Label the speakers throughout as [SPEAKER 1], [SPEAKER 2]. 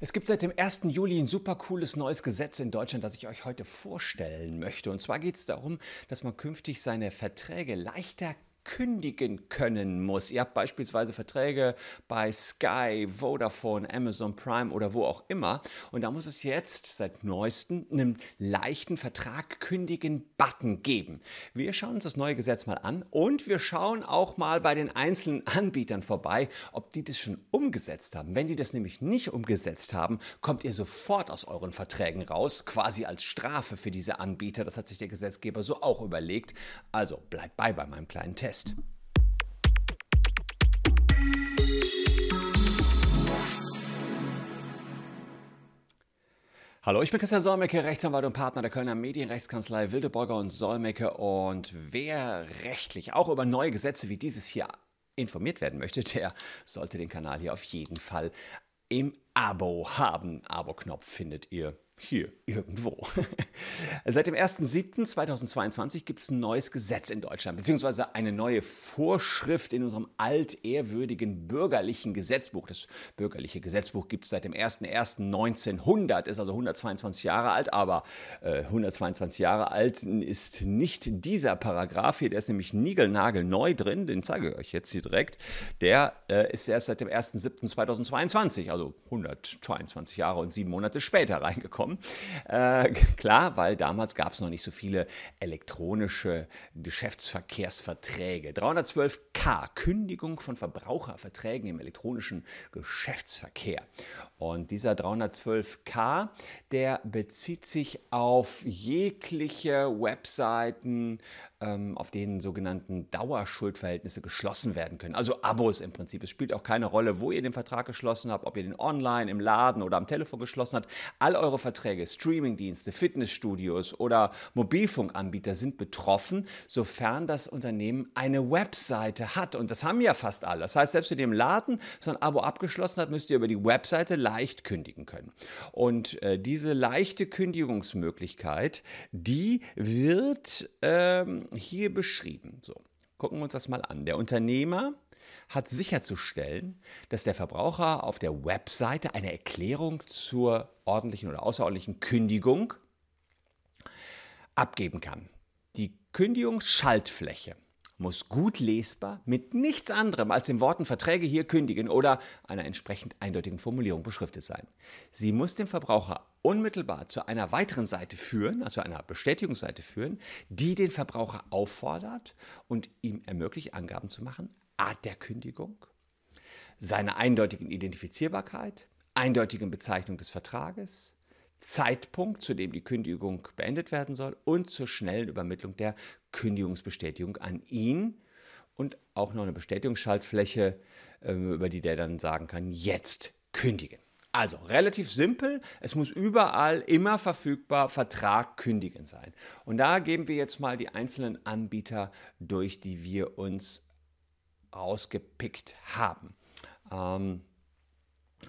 [SPEAKER 1] Es gibt seit dem 1. Juli ein super cooles neues Gesetz in Deutschland, das ich euch heute vorstellen möchte. Und zwar geht es darum, dass man künftig seine Verträge leichter kündigen können muss. Ihr habt beispielsweise Verträge bei Sky, Vodafone, Amazon Prime oder wo auch immer. Und da muss es jetzt seit neuestem einen leichten Vertrag kündigen Button geben. Wir schauen uns das neue Gesetz mal an und wir schauen auch mal bei den einzelnen Anbietern vorbei, ob die das schon umgesetzt haben. Wenn die das nämlich nicht umgesetzt haben, kommt ihr sofort aus euren Verträgen raus, quasi als Strafe für diese Anbieter. Das hat sich der Gesetzgeber so auch überlegt. Also bleibt bei bei meinem kleinen Test. Test. Hallo, ich bin Christian Solmecke, Rechtsanwalt und Partner der Kölner Medienrechtskanzlei Wildeborger und Solmecke. Und wer rechtlich auch über neue Gesetze wie dieses hier informiert werden möchte, der sollte den Kanal hier auf jeden Fall im Abo haben. Abo-Knopf findet ihr hier irgendwo. Seit dem 1.7.2022 gibt es ein neues Gesetz in Deutschland, beziehungsweise eine neue Vorschrift in unserem altehrwürdigen bürgerlichen Gesetzbuch. Das bürgerliche Gesetzbuch gibt es seit dem 1.1.1900, ist also 122 Jahre alt, aber äh, 122 Jahre alt ist nicht dieser Paragraph hier, der ist nämlich niegelnagelneu drin, den zeige ich euch jetzt hier direkt. Der äh, ist erst seit dem 1.7.2022, also 122 Jahre und sieben Monate später reingekommen bekommen. Äh, klar, weil damals gab es noch nicht so viele elektronische Geschäftsverkehrsverträge. 312k, Kündigung von Verbraucherverträgen im elektronischen Geschäftsverkehr. Und dieser 312k, der bezieht sich auf jegliche Webseiten, ähm, auf denen sogenannten Dauerschuldverhältnisse geschlossen werden können. Also Abos im Prinzip. Es spielt auch keine Rolle, wo ihr den Vertrag geschlossen habt, ob ihr den online, im Laden oder am Telefon geschlossen habt. All eure Verträge, Streamingdienste, Fitnessstudios oder Mobilfunkanbieter sind betroffen, sofern das Unternehmen eine Webseite hat. Und das haben ja fast alle. Das heißt, selbst wenn ihr im Laden so ein Abo abgeschlossen habt, müsst ihr über die Webseite leicht kündigen können. Und äh, diese leichte Kündigungsmöglichkeit, die wird ähm, hier beschrieben. So, gucken wir uns das mal an. Der Unternehmer hat sicherzustellen, dass der Verbraucher auf der Webseite eine Erklärung zur ordentlichen oder außerordentlichen Kündigung abgeben kann. Die Kündigungsschaltfläche muss gut lesbar mit nichts anderem als den Worten Verträge hier kündigen oder einer entsprechend eindeutigen Formulierung beschriftet sein. Sie muss den Verbraucher unmittelbar zu einer weiteren Seite führen, also einer Bestätigungsseite führen, die den Verbraucher auffordert und ihm ermöglicht, Angaben zu machen, Art der Kündigung, seine eindeutigen Identifizierbarkeit, eindeutigen Bezeichnung des Vertrages, Zeitpunkt, zu dem die Kündigung beendet werden soll und zur schnellen Übermittlung der Kündigungsbestätigung an ihn und auch noch eine Bestätigungsschaltfläche, ähm, über die der dann sagen kann, jetzt kündigen. Also relativ simpel, es muss überall immer verfügbar Vertrag kündigen sein. Und da geben wir jetzt mal die einzelnen Anbieter durch, die wir uns rausgepickt haben. Ähm,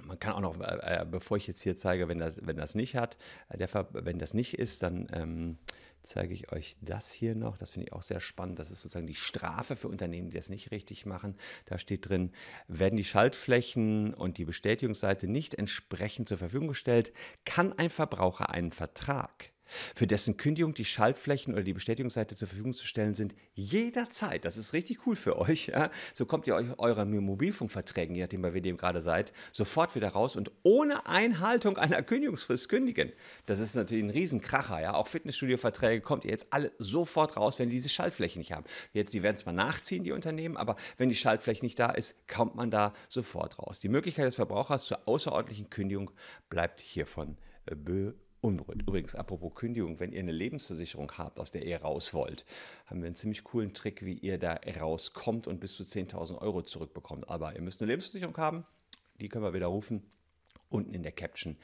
[SPEAKER 1] man kann auch noch, äh, äh, bevor ich jetzt hier zeige, wenn das, wenn das nicht hat, äh, der, wenn das nicht ist, dann ähm, zeige ich euch das hier noch. Das finde ich auch sehr spannend. Das ist sozusagen die Strafe für Unternehmen, die das nicht richtig machen. Da steht drin, werden die Schaltflächen und die Bestätigungsseite nicht entsprechend zur Verfügung gestellt, kann ein Verbraucher einen Vertrag für dessen Kündigung die Schaltflächen oder die Bestätigungsseite zur Verfügung zu stellen sind, jederzeit. Das ist richtig cool für euch. Ja? So kommt ihr euch euren Mobilfunkverträgen, je nachdem, bei wem ihr gerade seid, sofort wieder raus und ohne Einhaltung einer Kündigungsfrist kündigen. Das ist natürlich ein Riesenkracher. Ja? Auch Fitnessstudio-Verträge kommt ihr jetzt alle sofort raus, wenn die diese Schaltflächen nicht haben. Jetzt, die werden es mal nachziehen, die Unternehmen, aber wenn die Schaltfläche nicht da ist, kommt man da sofort raus. Die Möglichkeit des Verbrauchers zur außerordentlichen Kündigung bleibt hiervon äh, be unberührt. Übrigens, apropos Kündigung, wenn ihr eine Lebensversicherung habt, aus der ihr raus wollt, haben wir einen ziemlich coolen Trick, wie ihr da rauskommt und bis zu 10.000 Euro zurückbekommt. Aber ihr müsst eine Lebensversicherung haben, die können wir widerrufen. Unten in der Caption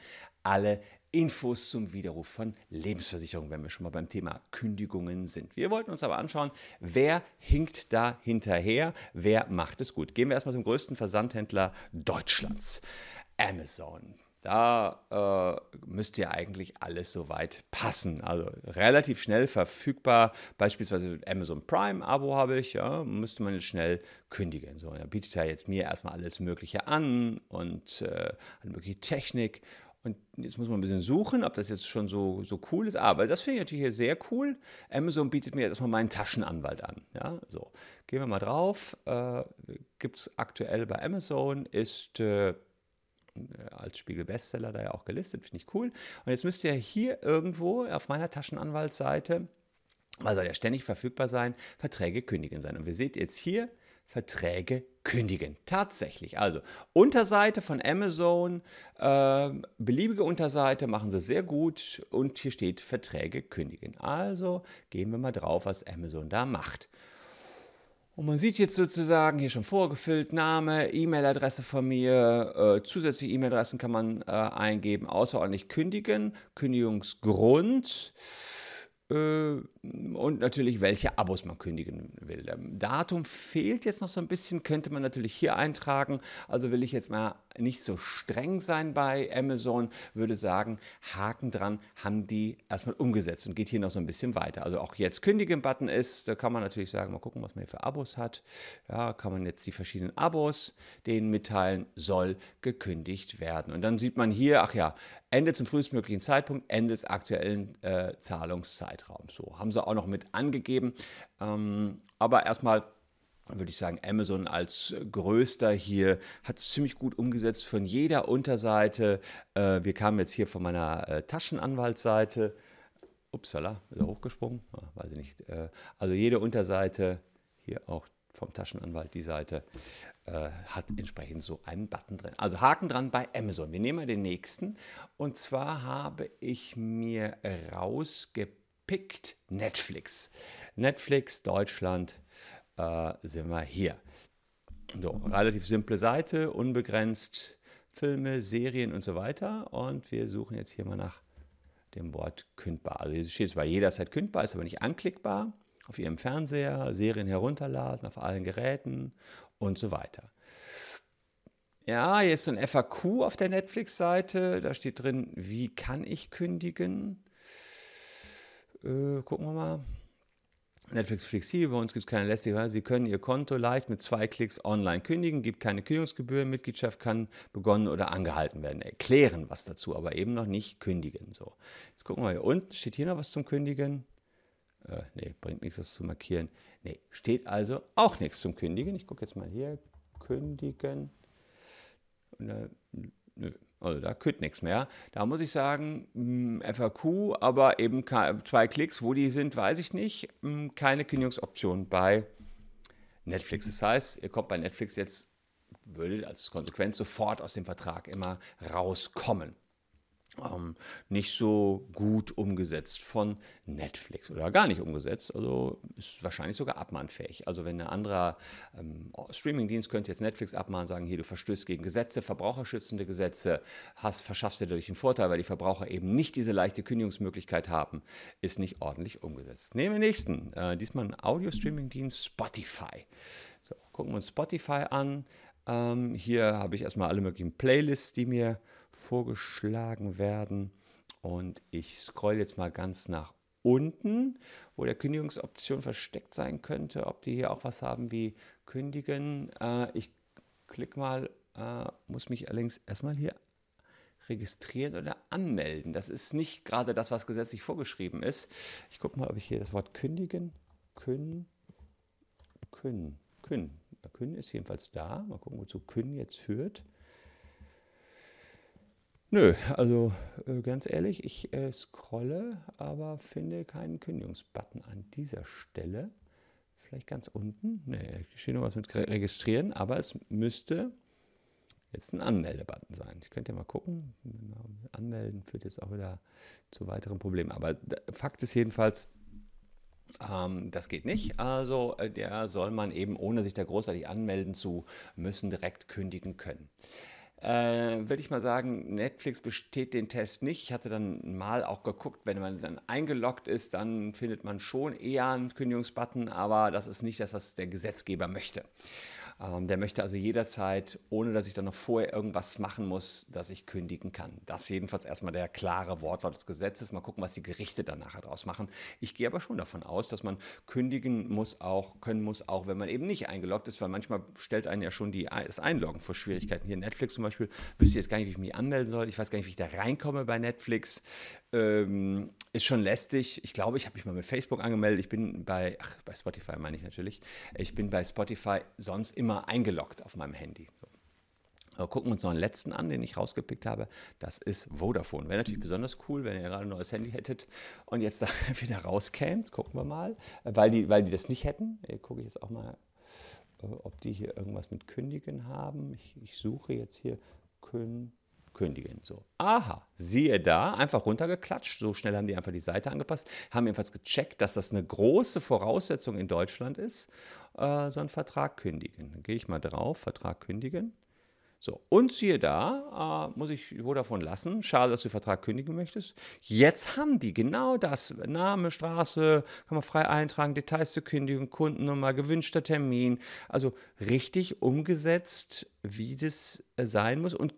[SPEAKER 1] alle Infos zum Widerruf von Lebensversicherung, wenn wir schon mal beim Thema Kündigungen sind. Wir wollten uns aber anschauen, wer hinkt da hinterher, wer macht es gut. Gehen wir erstmal zum größten Versandhändler Deutschlands, Amazon. Da äh, müsste ja eigentlich alles soweit passen. Also relativ schnell verfügbar. Beispielsweise Amazon Prime Abo habe ich, ja, müsste man jetzt schnell kündigen. So, er bietet ja jetzt mir erstmal alles Mögliche an und äh, eine mögliche Technik. Und jetzt muss man ein bisschen suchen, ob das jetzt schon so, so cool ist. Aber das finde ich natürlich hier sehr cool. Amazon bietet mir jetzt erstmal meinen Taschenanwalt an. Ja, so. Gehen wir mal drauf. Äh, Gibt es aktuell bei Amazon, ist äh, als Spiegel-Bestseller da ja auch gelistet, finde ich cool. Und jetzt müsst ihr hier irgendwo auf meiner Taschenanwaltsseite, weil soll ja ständig verfügbar sein, Verträge kündigen sein. Und wir seht jetzt hier, Verträge kündigen. Tatsächlich. Also Unterseite von Amazon, äh, beliebige Unterseite machen sie sehr gut und hier steht Verträge kündigen. Also gehen wir mal drauf, was Amazon da macht. Und man sieht jetzt sozusagen hier schon vorgefüllt Name, E-Mail-Adresse von mir, äh, zusätzliche E-Mail-Adressen kann man äh, eingeben, außerordentlich kündigen, Kündigungsgrund. Äh, und natürlich, welche Abos man kündigen will. Datum fehlt jetzt noch so ein bisschen, könnte man natürlich hier eintragen. Also will ich jetzt mal nicht so streng sein bei Amazon, würde sagen, Haken dran, haben die erstmal umgesetzt und geht hier noch so ein bisschen weiter. Also auch jetzt Kündigen-Button ist, da kann man natürlich sagen, mal gucken, was man hier für Abos hat. Ja, kann man jetzt die verschiedenen Abos denen mitteilen, soll gekündigt werden. Und dann sieht man hier, ach ja, Ende zum frühestmöglichen Zeitpunkt, Ende des aktuellen äh, Zahlungszeitraums. So haben sie auch noch mit angegeben. Ähm, aber erstmal würde ich sagen, Amazon als größter hier hat es ziemlich gut umgesetzt von jeder Unterseite. Äh, wir kamen jetzt hier von meiner äh, Taschenanwaltsseite. Upsala, ist er hochgesprungen? Ja, weiß ich nicht. Äh, also jede Unterseite, hier auch vom Taschenanwalt die Seite, äh, hat entsprechend so einen Button drin. Also Haken dran bei Amazon. Wir nehmen mal den nächsten. Und zwar habe ich mir rausgepickt Netflix. Netflix Deutschland äh, sind wir hier. So, relativ simple Seite, unbegrenzt Filme, Serien und so weiter. Und wir suchen jetzt hier mal nach dem Wort kündbar. Also hier steht zwar jederzeit kündbar, ist aber nicht anklickbar. Auf Ihrem Fernseher, Serien herunterladen, auf allen Geräten und so weiter. Ja, hier ist so ein FAQ auf der Netflix-Seite. Da steht drin, wie kann ich kündigen? Äh, gucken wir mal. Netflix flexibel, bei uns gibt es keine lästige. Sie können Ihr Konto leicht mit zwei Klicks online kündigen, gibt keine Kündigungsgebühr, Mitgliedschaft kann begonnen oder angehalten werden. Erklären was dazu, aber eben noch nicht kündigen. So, jetzt gucken wir hier unten, steht hier noch was zum Kündigen? Äh, nee, bringt nichts, das zu markieren. Nee, steht also auch nichts zum Kündigen. Ich gucke jetzt mal hier, kündigen. Und, äh, nö, also da kütt nichts mehr. Da muss ich sagen, hm, FAQ, aber eben zwei Klicks, wo die sind, weiß ich nicht. Hm, keine Kündigungsoption bei Netflix. Das heißt, ihr kommt bei Netflix jetzt, würde als Konsequenz sofort aus dem Vertrag immer rauskommen ähm, nicht so gut umgesetzt von Netflix oder gar nicht umgesetzt. Also ist wahrscheinlich sogar abmahnfähig. Also wenn ein anderer ähm, Streamingdienst könnte jetzt Netflix abmahnen, sagen, hier du verstößt gegen Gesetze, verbraucherschützende Gesetze, hast, verschaffst dir dadurch einen Vorteil, weil die Verbraucher eben nicht diese leichte Kündigungsmöglichkeit haben, ist nicht ordentlich umgesetzt. Nehmen wir nächsten. Äh, diesmal ein Audio-Streaming-Dienst Spotify. So, gucken wir uns Spotify an. Ähm, hier habe ich erstmal alle möglichen Playlists, die mir vorgeschlagen werden. Und ich scroll jetzt mal ganz nach unten, wo der Kündigungsoption versteckt sein könnte, ob die hier auch was haben wie kündigen. Äh, ich klicke mal, äh, muss mich allerdings erstmal hier registrieren oder anmelden. Das ist nicht gerade das, was gesetzlich vorgeschrieben ist. Ich gucke mal, ob ich hier das Wort kündigen, künn, künn, künn. Künn ist jedenfalls da. Mal gucken, wozu Künn jetzt führt. Nö, also äh, ganz ehrlich, ich äh, scrolle, aber finde keinen Kündigungsbutton an dieser Stelle. Vielleicht ganz unten. Ne, steht noch was mit registrieren, aber es müsste jetzt ein Anmeldebutton sein. Ich könnte ja mal gucken. Anmelden führt jetzt auch wieder zu weiteren Problemen. Aber Fakt ist jedenfalls, ähm, das geht nicht. Also äh, der soll man eben, ohne sich da großartig anmelden zu müssen, direkt kündigen können äh, würde ich mal sagen, Netflix besteht den Test nicht. Ich hatte dann mal auch geguckt, wenn man dann eingeloggt ist, dann findet man schon eher einen Kündigungsbutton, aber das ist nicht das, was der Gesetzgeber möchte. Ähm, der möchte also jederzeit, ohne dass ich dann noch vorher irgendwas machen muss, dass ich kündigen kann. Das jedenfalls erstmal der klare Wortlaut des Gesetzes. Mal gucken, was die Gerichte dann nachher draus machen. Ich gehe aber schon davon aus, dass man kündigen muss auch, können muss, auch wenn man eben nicht eingeloggt ist, weil manchmal stellt einen ja schon die, das Einloggen vor Schwierigkeiten. Hier Netflix zum Beispiel, wüsste jetzt gar nicht, wie ich mich anmelden soll. Ich weiß gar nicht, wie ich da reinkomme bei Netflix. Ähm, ist schon lästig. Ich glaube, ich habe mich mal mit Facebook angemeldet. Ich bin bei, ach, bei Spotify meine ich natürlich. Ich bin bei Spotify sonst immer eingeloggt auf meinem Handy. So. Aber gucken wir uns noch einen letzten an, den ich rausgepickt habe. Das ist Vodafone. Wäre natürlich besonders cool, wenn ihr gerade ein neues Handy hättet und jetzt da wieder rauskämt. Gucken wir mal. Weil die, weil die das nicht hätten. Gucke ich jetzt auch mal, äh, ob die hier irgendwas mit Kündigen haben. Ich, ich suche jetzt hier Kündigen kündigen. So, aha, siehe da, einfach runtergeklatscht. So schnell haben die einfach die Seite angepasst, haben jedenfalls gecheckt, dass das eine große Voraussetzung in Deutschland ist, äh, so einen Vertrag kündigen. Dann gehe ich mal drauf, Vertrag kündigen. So, und siehe da, äh, muss ich Vodafone lassen. Schade, dass du den Vertrag kündigen möchtest. Jetzt haben die genau das. Name, Straße, kann man frei eintragen, Details zur Kündigung, Kundennummer, gewünschter Termin. Also richtig umgesetzt, wie das äh, sein muss. Und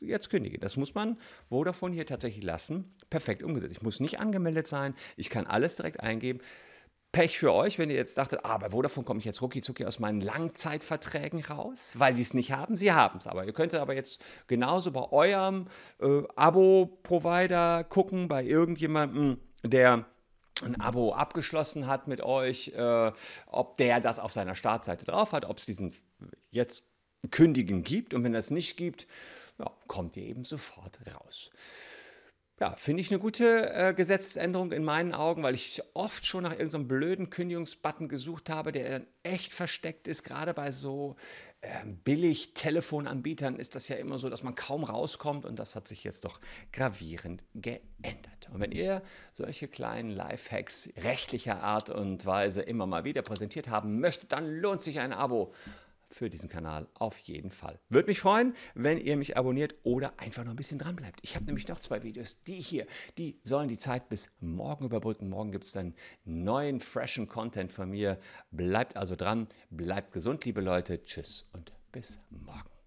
[SPEAKER 1] jetzt kündige. Das muss man Vodafone hier tatsächlich lassen. Perfekt umgesetzt. Ich muss nicht angemeldet sein. Ich kann alles direkt eingeben. Pech für euch, wenn ihr jetzt dachtet, ah, bei Vodafone komme ich jetzt rucki aus meinen Langzeitverträgen raus, weil die es nicht haben. Sie haben es aber. Ihr könntet aber jetzt genauso bei eurem äh, Abo-Provider gucken, bei irgendjemandem, der ein Abo abgeschlossen hat mit euch, äh, ob der das auf seiner Startseite drauf hat, ob es diesen jetzt Kündigen gibt. Und wenn es nicht gibt, ja, kommt ihr eben sofort raus. Ja, finde ich eine gute äh, Gesetzesänderung in meinen Augen, weil ich oft schon nach irgendeinem blöden Kündigungsbutton gesucht habe, der dann echt versteckt ist. Gerade bei so äh, billig Telefonanbietern ist das ja immer so, dass man kaum rauskommt und das hat sich jetzt doch gravierend geändert. Und wenn ihr solche kleinen Lifehacks rechtlicher Art und Weise immer mal wieder präsentiert haben möchtet, dann lohnt sich ein Abo für diesen Kanal auf jeden Fall. Würde mich freuen, wenn ihr mich abonniert oder einfach noch ein bisschen dran bleibt. Ich habe nämlich noch zwei Videos, die hier, die sollen die Zeit bis morgen überbrücken. Morgen gibt es dann neuen, freshen Content von mir. Bleibt also dran, bleibt gesund, liebe Leute. Tschüss und bis morgen.